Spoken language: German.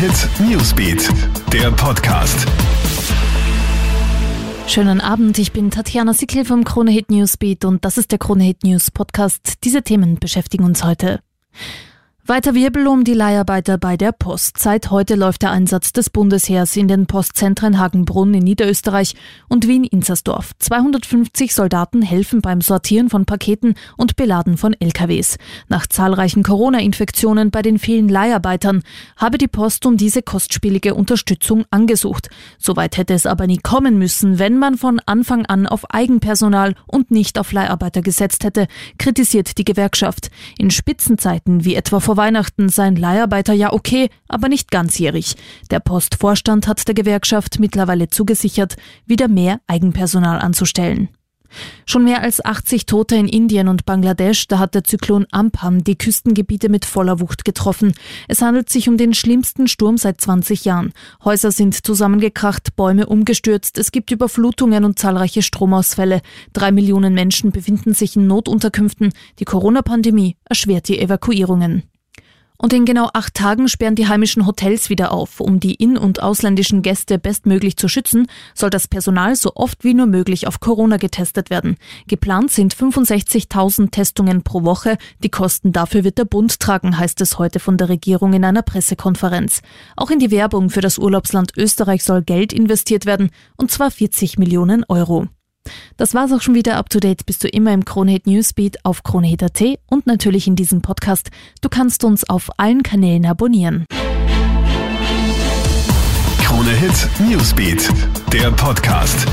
Hit Newsbeat, der Podcast. Schönen Abend, ich bin Tatjana Sickel vom Krone Hit Newsbeat und das ist der Krone Hit News Podcast. Diese Themen beschäftigen uns heute. Weiter Wirbel um die Leiharbeiter bei der Post. Seit heute läuft der Einsatz des Bundesheers in den Postzentren Hagenbrunn in Niederösterreich und Wien-Inzersdorf. 250 Soldaten helfen beim Sortieren von Paketen und Beladen von LKWs. Nach zahlreichen Corona-Infektionen bei den vielen Leiharbeitern habe die Post um diese kostspielige Unterstützung angesucht. Soweit hätte es aber nie kommen müssen, wenn man von Anfang an auf Eigenpersonal und nicht auf Leiharbeiter gesetzt hätte, kritisiert die Gewerkschaft. In Spitzenzeiten wie etwa vor Weihnachten seien Leiharbeiter ja okay, aber nicht ganzjährig. Der Postvorstand hat der Gewerkschaft mittlerweile zugesichert, wieder mehr Eigenpersonal anzustellen. Schon mehr als 80 Tote in Indien und Bangladesch, da hat der Zyklon Amphan die Küstengebiete mit voller Wucht getroffen. Es handelt sich um den schlimmsten Sturm seit 20 Jahren. Häuser sind zusammengekracht, Bäume umgestürzt, es gibt Überflutungen und zahlreiche Stromausfälle. Drei Millionen Menschen befinden sich in Notunterkünften. Die Corona-Pandemie erschwert die Evakuierungen. Und in genau acht Tagen sperren die heimischen Hotels wieder auf. Um die in- und ausländischen Gäste bestmöglich zu schützen, soll das Personal so oft wie nur möglich auf Corona getestet werden. Geplant sind 65.000 Testungen pro Woche. Die Kosten dafür wird der Bund tragen, heißt es heute von der Regierung in einer Pressekonferenz. Auch in die Werbung für das Urlaubsland Österreich soll Geld investiert werden, und zwar 40 Millionen Euro. Das war's auch schon wieder up to date. Bist du immer im Kronehit Newsbeat auf kronehit.at und natürlich in diesem Podcast. Du kannst uns auf allen Kanälen abonnieren. Kronehit Newsbeat, der Podcast.